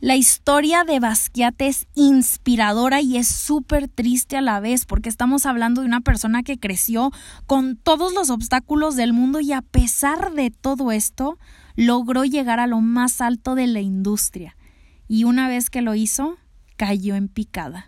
La historia de Basquiat es inspiradora y es súper triste a la vez porque estamos hablando de una persona que creció con todos los obstáculos del mundo y a pesar de todo esto logró llegar a lo más alto de la industria. Y una vez que lo hizo, cayó en picada.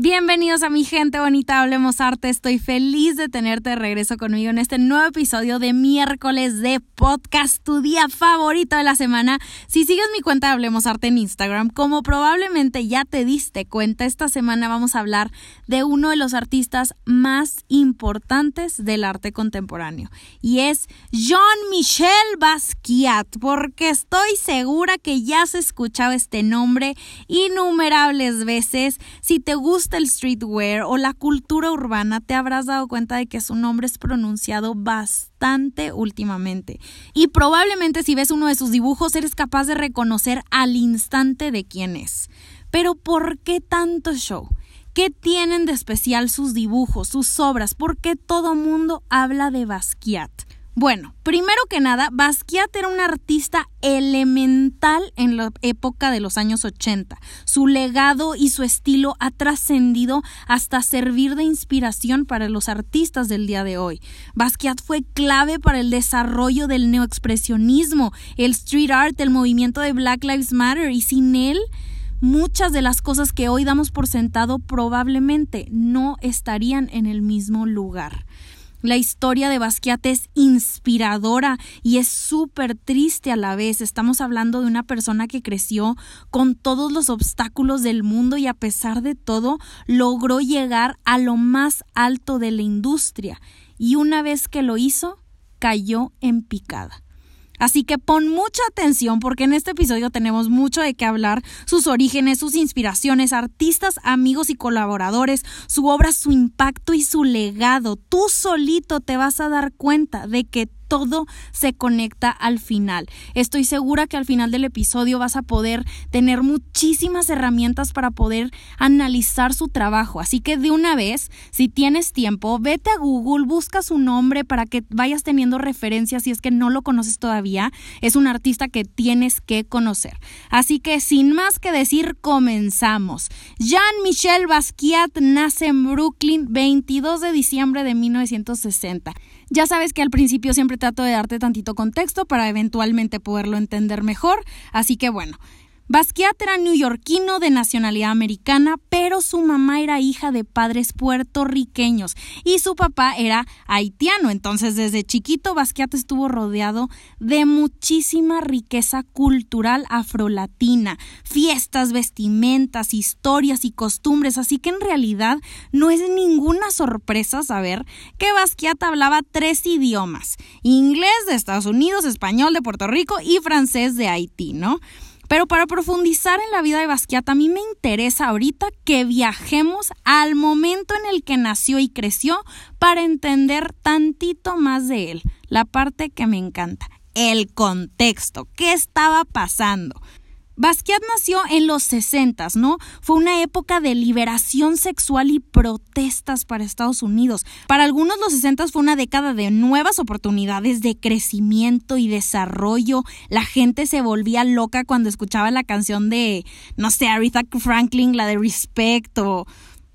Bienvenidos a mi gente bonita, hablemos arte. Estoy feliz de tenerte de regreso conmigo en este nuevo episodio de miércoles de podcast, tu día favorito de la semana. Si sigues mi cuenta Hablemos Arte en Instagram, como probablemente ya te diste cuenta, esta semana vamos a hablar de uno de los artistas más importantes del arte contemporáneo y es Jean-Michel Basquiat, porque estoy segura que ya has escuchado este nombre innumerables veces. Si te gusta el streetwear o la cultura urbana, te habrás dado cuenta de que su nombre es pronunciado bastante últimamente. Y probablemente si ves uno de sus dibujos eres capaz de reconocer al instante de quién es. Pero ¿por qué tanto show? ¿Qué tienen de especial sus dibujos, sus obras? ¿Por qué todo mundo habla de Basquiat? Bueno, primero que nada, Basquiat era un artista elemental en la época de los años 80. Su legado y su estilo ha trascendido hasta servir de inspiración para los artistas del día de hoy. Basquiat fue clave para el desarrollo del neoexpresionismo, el street art, el movimiento de Black Lives Matter y sin él muchas de las cosas que hoy damos por sentado probablemente no estarían en el mismo lugar. La historia de Basquiat es inspiradora y es súper triste a la vez. Estamos hablando de una persona que creció con todos los obstáculos del mundo y a pesar de todo logró llegar a lo más alto de la industria. Y una vez que lo hizo, cayó en picada. Así que pon mucha atención porque en este episodio tenemos mucho de qué hablar, sus orígenes, sus inspiraciones, artistas, amigos y colaboradores, su obra, su impacto y su legado. Tú solito te vas a dar cuenta de que todo se conecta al final. Estoy segura que al final del episodio vas a poder tener muchísimas herramientas para poder analizar su trabajo. Así que de una vez, si tienes tiempo, vete a Google, busca su nombre para que vayas teniendo referencias si es que no lo conoces todavía. Es un artista que tienes que conocer. Así que sin más que decir, comenzamos. Jean-Michel Basquiat nace en Brooklyn 22 de diciembre de 1960. Ya sabes que al principio siempre trato de darte tantito contexto para eventualmente poderlo entender mejor, así que bueno, Basquiat era neoyorquino de nacionalidad americana, pero su mamá era hija de padres puertorriqueños y su papá era haitiano. Entonces, desde chiquito, Basquiat estuvo rodeado de muchísima riqueza cultural afrolatina, fiestas, vestimentas, historias y costumbres. Así que en realidad no es ninguna sorpresa saber que Basquiat hablaba tres idiomas: inglés de Estados Unidos, español de Puerto Rico y francés de Haití, ¿no? Pero para profundizar en la vida de Basquiat, a mí me interesa ahorita que viajemos al momento en el que nació y creció para entender tantito más de él, la parte que me encanta, el contexto, qué estaba pasando. Basquiat nació en los 60, ¿no? Fue una época de liberación sexual y protestas para Estados Unidos. Para algunos los 60 fue una década de nuevas oportunidades, de crecimiento y desarrollo. La gente se volvía loca cuando escuchaba la canción de, no sé, Aretha Franklin, la de Respect o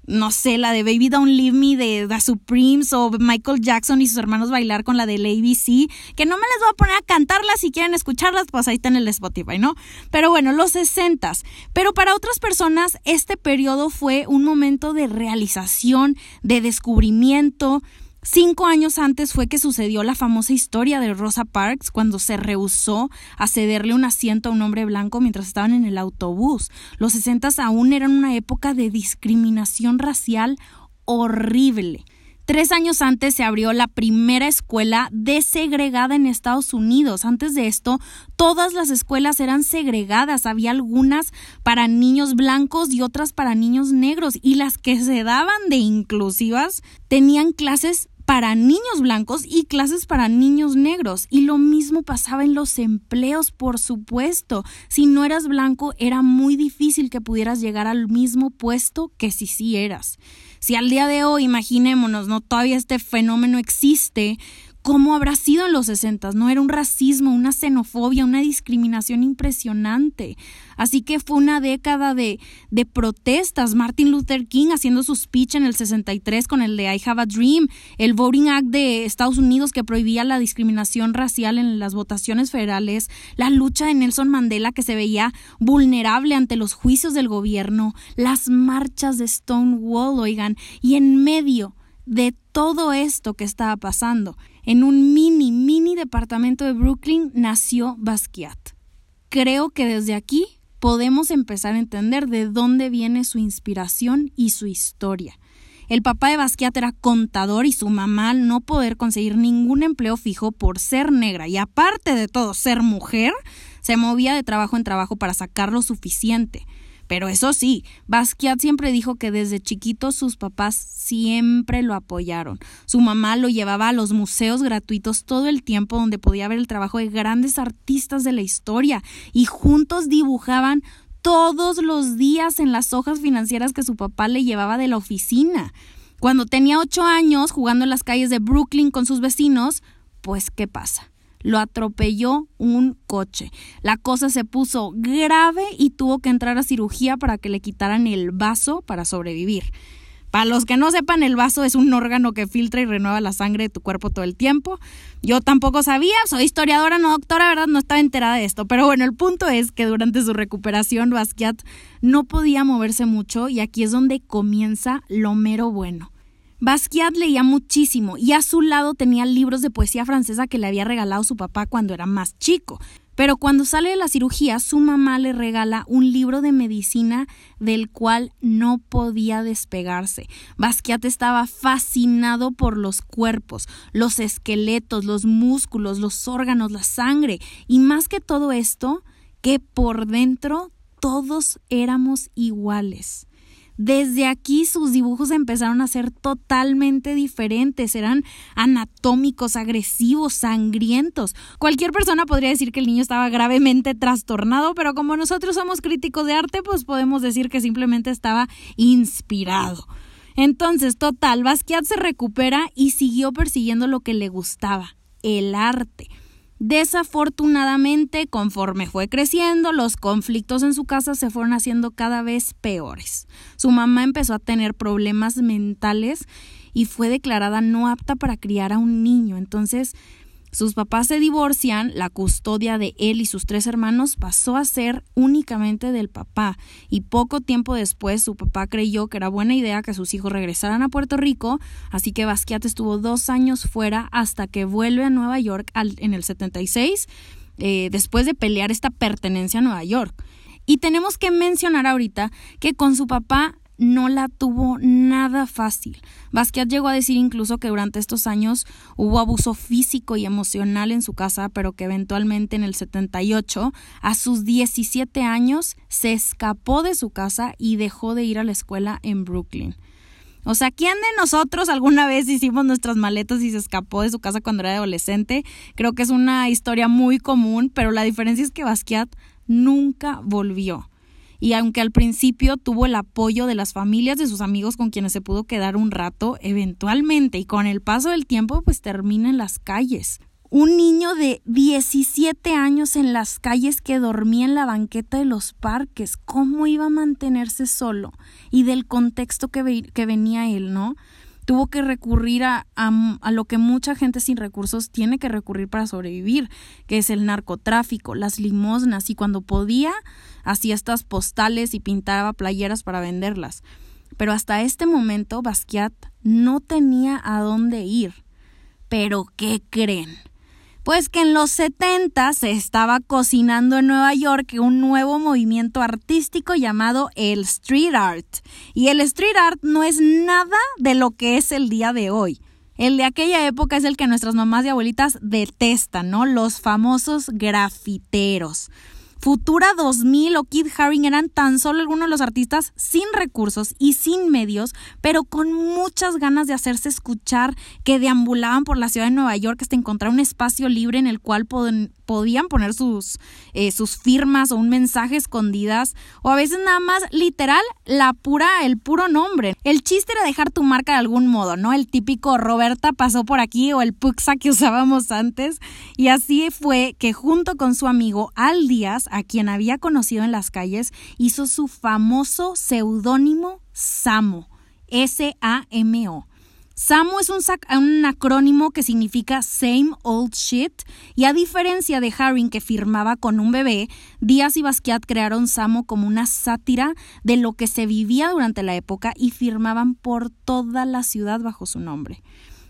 no sé, la de Baby Don't Leave Me de The Supremes o Michael Jackson y sus hermanos bailar con la del ABC, que no me les voy a poner a cantarlas si quieren escucharlas, pues ahí está en el Spotify, ¿no? Pero bueno, los sesentas. Pero para otras personas este periodo fue un momento de realización, de descubrimiento, Cinco años antes fue que sucedió la famosa historia de Rosa Parks cuando se rehusó a cederle un asiento a un hombre blanco mientras estaban en el autobús. Los sesentas aún eran una época de discriminación racial horrible. Tres años antes se abrió la primera escuela desegregada en Estados Unidos. Antes de esto, todas las escuelas eran segregadas. Había algunas para niños blancos y otras para niños negros. Y las que se daban de inclusivas tenían clases para niños blancos y clases para niños negros. Y lo mismo pasaba en los empleos, por supuesto. Si no eras blanco, era muy difícil que pudieras llegar al mismo puesto que si sí eras. Si al día de hoy, imaginémonos, no todavía este fenómeno existe, ¿Cómo habrá sido en los 60? No era un racismo, una xenofobia, una discriminación impresionante. Así que fue una década de, de protestas. Martin Luther King haciendo su speech en el 63 con el de I Have a Dream, el Voting Act de Estados Unidos que prohibía la discriminación racial en las votaciones federales, la lucha de Nelson Mandela que se veía vulnerable ante los juicios del gobierno, las marchas de Stonewall, oigan, y en medio de todo esto que estaba pasando, en un mini, mini departamento de Brooklyn nació Basquiat. Creo que desde aquí podemos empezar a entender de dónde viene su inspiración y su historia. El papá de Basquiat era contador y su mamá, al no poder conseguir ningún empleo fijo por ser negra y aparte de todo ser mujer, se movía de trabajo en trabajo para sacar lo suficiente. Pero eso sí, Basquiat siempre dijo que desde chiquito sus papás siempre lo apoyaron. Su mamá lo llevaba a los museos gratuitos todo el tiempo donde podía ver el trabajo de grandes artistas de la historia y juntos dibujaban todos los días en las hojas financieras que su papá le llevaba de la oficina. Cuando tenía ocho años jugando en las calles de Brooklyn con sus vecinos, pues ¿qué pasa? Lo atropelló un coche. La cosa se puso grave y tuvo que entrar a cirugía para que le quitaran el vaso para sobrevivir. Para los que no sepan, el vaso es un órgano que filtra y renueva la sangre de tu cuerpo todo el tiempo. Yo tampoco sabía, soy historiadora, no doctora, ¿verdad? No estaba enterada de esto. Pero bueno, el punto es que durante su recuperación, Basquiat no podía moverse mucho y aquí es donde comienza lo mero bueno. Basquiat leía muchísimo y a su lado tenía libros de poesía francesa que le había regalado su papá cuando era más chico. Pero cuando sale de la cirugía, su mamá le regala un libro de medicina del cual no podía despegarse. Basquiat estaba fascinado por los cuerpos, los esqueletos, los músculos, los órganos, la sangre y más que todo esto, que por dentro todos éramos iguales. Desde aquí sus dibujos empezaron a ser totalmente diferentes, eran anatómicos, agresivos, sangrientos. Cualquier persona podría decir que el niño estaba gravemente trastornado, pero como nosotros somos críticos de arte, pues podemos decir que simplemente estaba inspirado. Entonces, total, Basquiat se recupera y siguió persiguiendo lo que le gustaba, el arte. Desafortunadamente, conforme fue creciendo, los conflictos en su casa se fueron haciendo cada vez peores. Su mamá empezó a tener problemas mentales y fue declarada no apta para criar a un niño. Entonces, sus papás se divorcian, la custodia de él y sus tres hermanos pasó a ser únicamente del papá y poco tiempo después su papá creyó que era buena idea que sus hijos regresaran a Puerto Rico, así que Basquiat estuvo dos años fuera hasta que vuelve a Nueva York en el 76, eh, después de pelear esta pertenencia a Nueva York. Y tenemos que mencionar ahorita que con su papá no la tuvo nada fácil. Basquiat llegó a decir incluso que durante estos años hubo abuso físico y emocional en su casa, pero que eventualmente en el 78, a sus 17 años, se escapó de su casa y dejó de ir a la escuela en Brooklyn. O sea, ¿quién de nosotros alguna vez hicimos nuestras maletas y se escapó de su casa cuando era adolescente? Creo que es una historia muy común, pero la diferencia es que Basquiat nunca volvió y aunque al principio tuvo el apoyo de las familias de sus amigos con quienes se pudo quedar un rato, eventualmente y con el paso del tiempo pues termina en las calles. Un niño de 17 años en las calles que dormía en la banqueta de los parques, ¿cómo iba a mantenerse solo? Y del contexto que, que venía él, ¿no? Tuvo que recurrir a, a, lo que mucha gente sin recursos tiene que recurrir para sobrevivir, que es el narcotráfico, las limosnas, y cuando podía, hacía estas postales y pintaba playeras para venderlas. Pero hasta este momento Basquiat no tenía a dónde ir. Pero ¿qué creen? Pues que en los 70 se estaba cocinando en Nueva York un nuevo movimiento artístico llamado el street art. Y el street art no es nada de lo que es el día de hoy. El de aquella época es el que nuestras mamás y abuelitas detestan, ¿no? Los famosos grafiteros. Futura 2000 o Kid Haring eran tan solo algunos de los artistas sin recursos y sin medios, pero con muchas ganas de hacerse escuchar, que deambulaban por la ciudad de Nueva York hasta encontrar un espacio libre en el cual podían poner sus, eh, sus firmas o un mensaje escondidas, o a veces nada más literal la pura, el puro nombre. El chiste era dejar tu marca de algún modo, ¿no? El típico Roberta pasó por aquí o el Puxa que usábamos antes. Y así fue que junto con su amigo Al Díaz, a quien había conocido en las calles, hizo su famoso seudónimo Samo, S-A-M-O. Samo es un, acrónimo que significa Same Old Shit y a diferencia de Haring que firmaba con un bebé, Díaz y Basquiat crearon Samo como una sátira de lo que se vivía durante la época y firmaban por toda la ciudad bajo su nombre.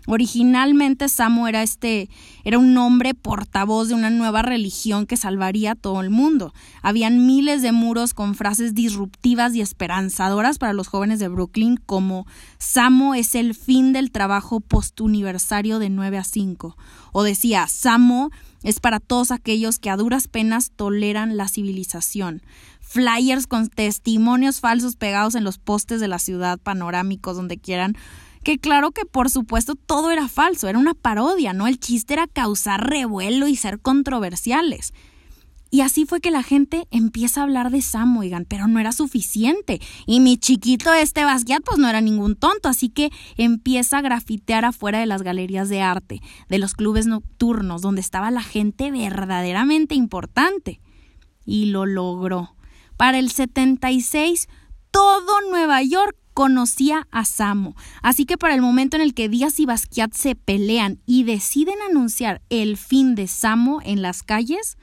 Originalmente Samo era este era un nombre portavoz de una nueva religión que salvaría a todo el mundo. Habían miles de muros con frases disruptivas y esperanzadoras para los jóvenes de Brooklyn como Samo es el fin del trabajo postuniversario de 9 a 5 o decía Samo es para todos aquellos que a duras penas toleran la civilización. Flyers con testimonios falsos pegados en los postes de la ciudad, panorámicos donde quieran que claro que por supuesto todo era falso, era una parodia, ¿no? El chiste era causar revuelo y ser controversiales. Y así fue que la gente empieza a hablar de Sam, oigan, pero no era suficiente. Y mi chiquito este Basquiat pues no era ningún tonto, así que empieza a grafitear afuera de las galerías de arte, de los clubes nocturnos, donde estaba la gente verdaderamente importante. Y lo logró. Para el 76, todo Nueva York conocía a Samo. Así que para el momento en el que Díaz y Basquiat se pelean y deciden anunciar el fin de Samo en las calles,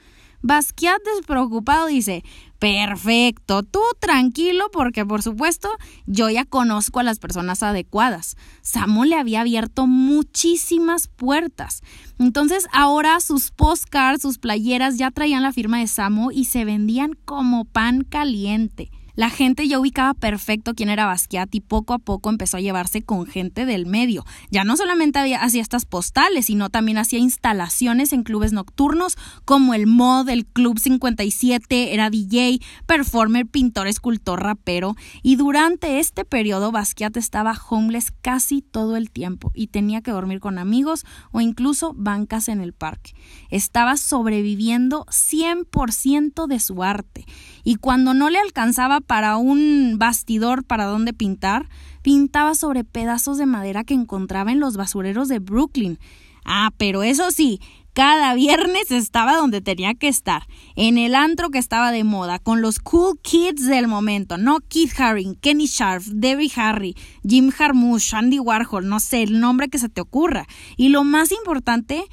Basquiat despreocupado dice, perfecto, tú tranquilo porque por supuesto yo ya conozco a las personas adecuadas. Samo le había abierto muchísimas puertas. Entonces ahora sus postcards, sus playeras ya traían la firma de Samo y se vendían como pan caliente. La gente ya ubicaba perfecto quién era Basquiat y poco a poco empezó a llevarse con gente del medio. Ya no solamente hacía estas postales, sino también hacía instalaciones en clubes nocturnos como el Mod, el Club 57, era DJ, performer, pintor, escultor, rapero. Y durante este periodo Basquiat estaba homeless casi todo el tiempo y tenía que dormir con amigos o incluso bancas en el parque. Estaba sobreviviendo 100% de su arte y cuando no le alcanzaba para un bastidor para donde pintar, pintaba sobre pedazos de madera que encontraba en los basureros de Brooklyn. Ah, pero eso sí, cada viernes estaba donde tenía que estar, en el antro que estaba de moda, con los cool kids del momento, no Keith Haring, Kenny Sharp, Debbie Harry, Jim Jarmusch, Andy Warhol, no sé, el nombre que se te ocurra. Y lo más importante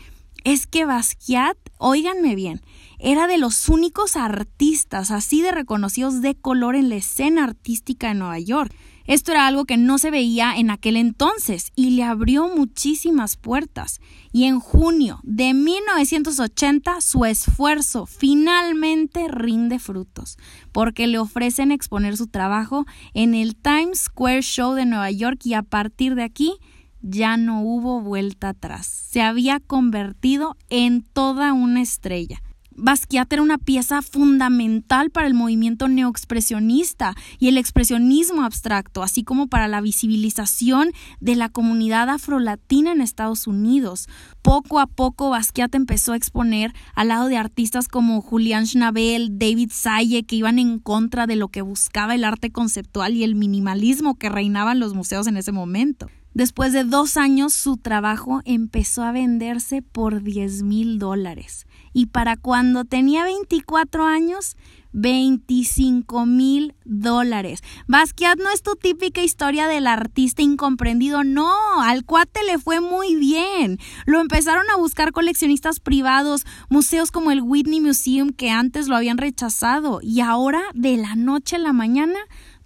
es que Basquiat, óiganme bien, era de los únicos artistas así de reconocidos de color en la escena artística de Nueva York. Esto era algo que no se veía en aquel entonces y le abrió muchísimas puertas. Y en junio de 1980 su esfuerzo finalmente rinde frutos, porque le ofrecen exponer su trabajo en el Times Square Show de Nueva York y a partir de aquí ya no hubo vuelta atrás. Se había convertido en toda una estrella. Basquiat era una pieza fundamental para el movimiento neoexpresionista y el expresionismo abstracto, así como para la visibilización de la comunidad afrolatina en Estados Unidos. Poco a poco Basquiat empezó a exponer al lado de artistas como Julian Schnabel, David Saye, que iban en contra de lo que buscaba el arte conceptual y el minimalismo que reinaba en los museos en ese momento. Después de dos años, su trabajo empezó a venderse por 10 mil dólares y para cuando tenía 24 años, 25 mil dólares. Basquiat no es tu típica historia del artista incomprendido, no, al cuate le fue muy bien. Lo empezaron a buscar coleccionistas privados, museos como el Whitney Museum que antes lo habían rechazado y ahora de la noche a la mañana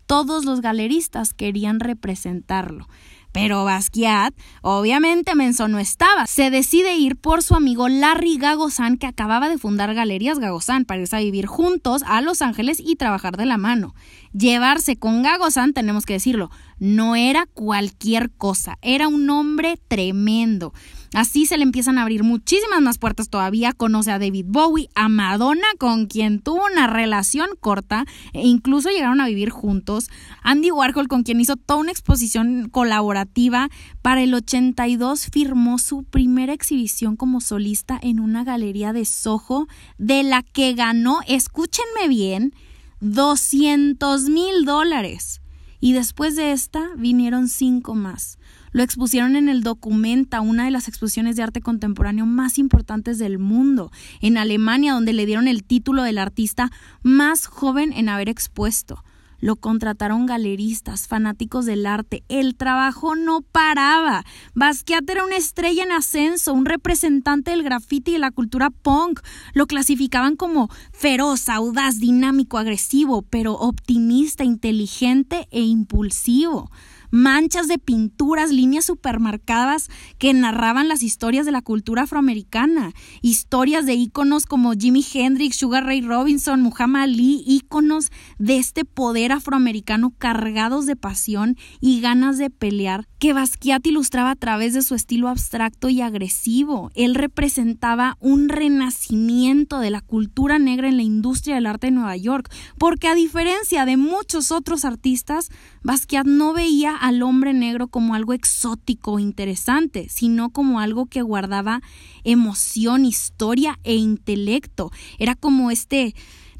todos los galeristas querían representarlo. Pero Basquiat, obviamente Menso no estaba. Se decide ir por su amigo Larry Gagozan, que acababa de fundar Galerías Gagozan, para irse a vivir juntos a Los Ángeles y trabajar de la mano. Llevarse con Gagozan, tenemos que decirlo, no era cualquier cosa, era un hombre tremendo. Así se le empiezan a abrir muchísimas más puertas todavía. Conoce a David Bowie, a Madonna, con quien tuvo una relación corta e incluso llegaron a vivir juntos. Andy Warhol, con quien hizo toda una exposición colaborativa. Para el 82 firmó su primera exhibición como solista en una galería de Soho, de la que ganó, escúchenme bien, 200 mil dólares. Y después de esta vinieron cinco más. Lo expusieron en el Documenta, una de las exposiciones de arte contemporáneo más importantes del mundo, en Alemania, donde le dieron el título del artista más joven en haber expuesto. Lo contrataron galeristas, fanáticos del arte. El trabajo no paraba. Basquiat era una estrella en ascenso, un representante del graffiti y de la cultura punk. Lo clasificaban como feroz, audaz, dinámico, agresivo, pero optimista, inteligente e impulsivo manchas de pinturas, líneas supermarcadas que narraban las historias de la cultura afroamericana, historias de íconos como Jimi Hendrix, Sugar Ray Robinson, Muhammad Ali, íconos de este poder afroamericano cargados de pasión y ganas de pelear que Basquiat ilustraba a través de su estilo abstracto y agresivo. Él representaba un renacimiento de la cultura negra en la industria del arte de Nueva York, porque a diferencia de muchos otros artistas, Basquiat no veía al hombre negro como algo exótico o interesante, sino como algo que guardaba emoción, historia e intelecto. Era como este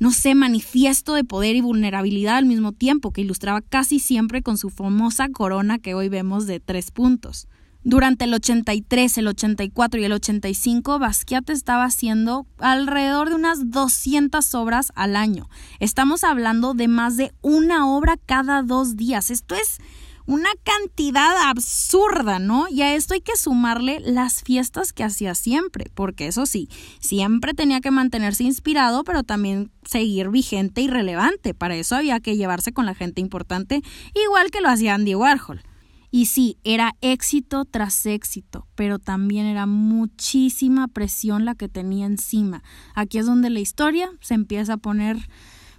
no sé, manifiesto de poder y vulnerabilidad al mismo tiempo, que ilustraba casi siempre con su famosa corona que hoy vemos de tres puntos. Durante el 83, el 84 y el 85, Basquiat estaba haciendo alrededor de unas 200 obras al año. Estamos hablando de más de una obra cada dos días. Esto es una cantidad absurda, ¿no? Y a esto hay que sumarle las fiestas que hacía siempre, porque eso sí, siempre tenía que mantenerse inspirado, pero también seguir vigente y relevante. Para eso había que llevarse con la gente importante, igual que lo hacía Andy Warhol. Y sí, era éxito tras éxito, pero también era muchísima presión la que tenía encima. Aquí es donde la historia se empieza a poner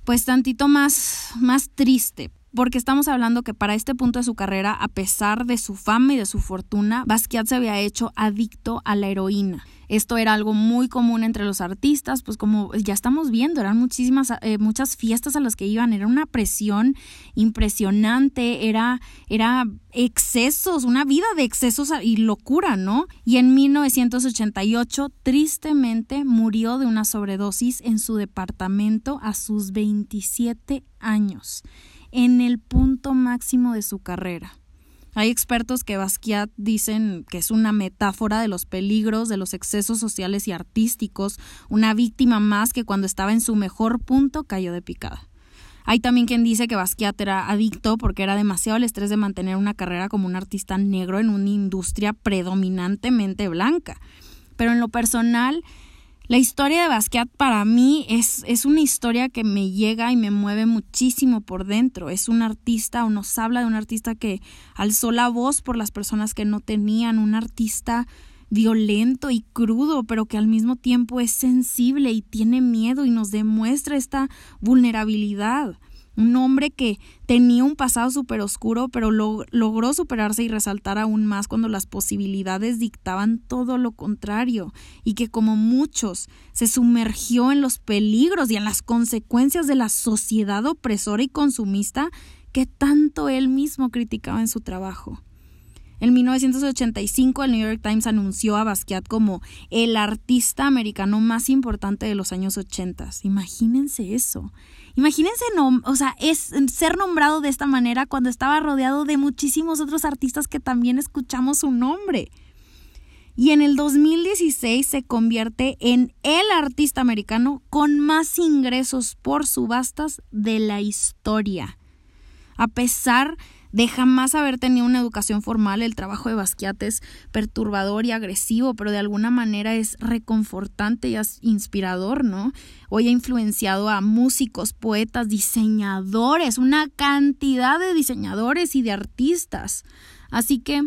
pues tantito más más triste, porque estamos hablando que para este punto de su carrera, a pesar de su fama y de su fortuna, Basquiat se había hecho adicto a la heroína. Esto era algo muy común entre los artistas, pues como ya estamos viendo, eran muchísimas, eh, muchas fiestas a las que iban, era una presión impresionante, era, era excesos, una vida de excesos y locura, ¿no? Y en 1988, tristemente, murió de una sobredosis en su departamento a sus 27 años en el punto máximo de su carrera. Hay expertos que Basquiat dicen que es una metáfora de los peligros, de los excesos sociales y artísticos, una víctima más que cuando estaba en su mejor punto cayó de picada. Hay también quien dice que Basquiat era adicto porque era demasiado el estrés de mantener una carrera como un artista negro en una industria predominantemente blanca. Pero en lo personal, la historia de Basquiat para mí es, es, una historia que me llega y me mueve muchísimo por dentro. Es un artista o nos habla de un artista que alzó la voz por las personas que no tenían, un artista violento y crudo, pero que al mismo tiempo es sensible y tiene miedo y nos demuestra esta vulnerabilidad un hombre que tenía un pasado súper oscuro, pero logró superarse y resaltar aún más cuando las posibilidades dictaban todo lo contrario, y que como muchos se sumergió en los peligros y en las consecuencias de la sociedad opresora y consumista que tanto él mismo criticaba en su trabajo. En 1985 el New York Times anunció a Basquiat como el artista americano más importante de los años 80. Imagínense eso. Imagínense, o sea, es ser nombrado de esta manera cuando estaba rodeado de muchísimos otros artistas que también escuchamos su nombre. Y en el 2016 se convierte en el artista americano con más ingresos por subastas de la historia. A pesar de jamás haber tenido una educación formal, el trabajo de Basquiat es perturbador y agresivo, pero de alguna manera es reconfortante y inspirador, ¿no? Hoy ha influenciado a músicos, poetas, diseñadores, una cantidad de diseñadores y de artistas. Así que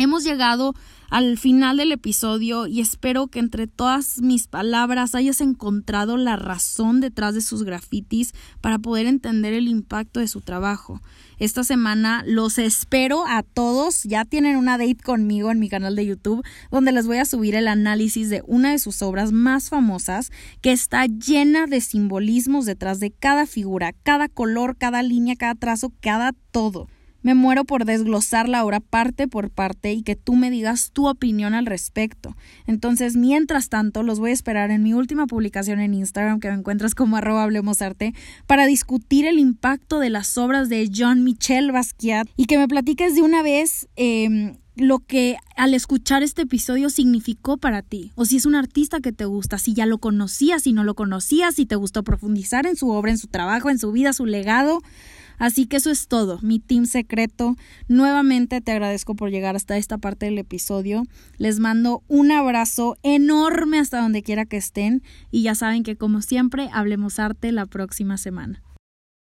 Hemos llegado al final del episodio y espero que entre todas mis palabras hayas encontrado la razón detrás de sus grafitis para poder entender el impacto de su trabajo. Esta semana los espero a todos. Ya tienen una date conmigo en mi canal de YouTube donde les voy a subir el análisis de una de sus obras más famosas que está llena de simbolismos detrás de cada figura, cada color, cada línea, cada trazo, cada todo. Me muero por desglosar la obra parte por parte y que tú me digas tu opinión al respecto. Entonces, mientras tanto, los voy a esperar en mi última publicación en Instagram, que me encuentras como arroba hablemosarte, para discutir el impacto de las obras de John Michel Basquiat y que me platiques de una vez em, lo que al escuchar este episodio significó para ti, o si es un artista que te gusta, si ya lo conocías, si no lo conocías, si te gustó profundizar en su obra, en su trabajo, en su vida, su legado. Así que eso es todo, mi team secreto. Nuevamente te agradezco por llegar hasta esta parte del episodio. Les mando un abrazo enorme hasta donde quiera que estén y ya saben que como siempre hablemos arte la próxima semana.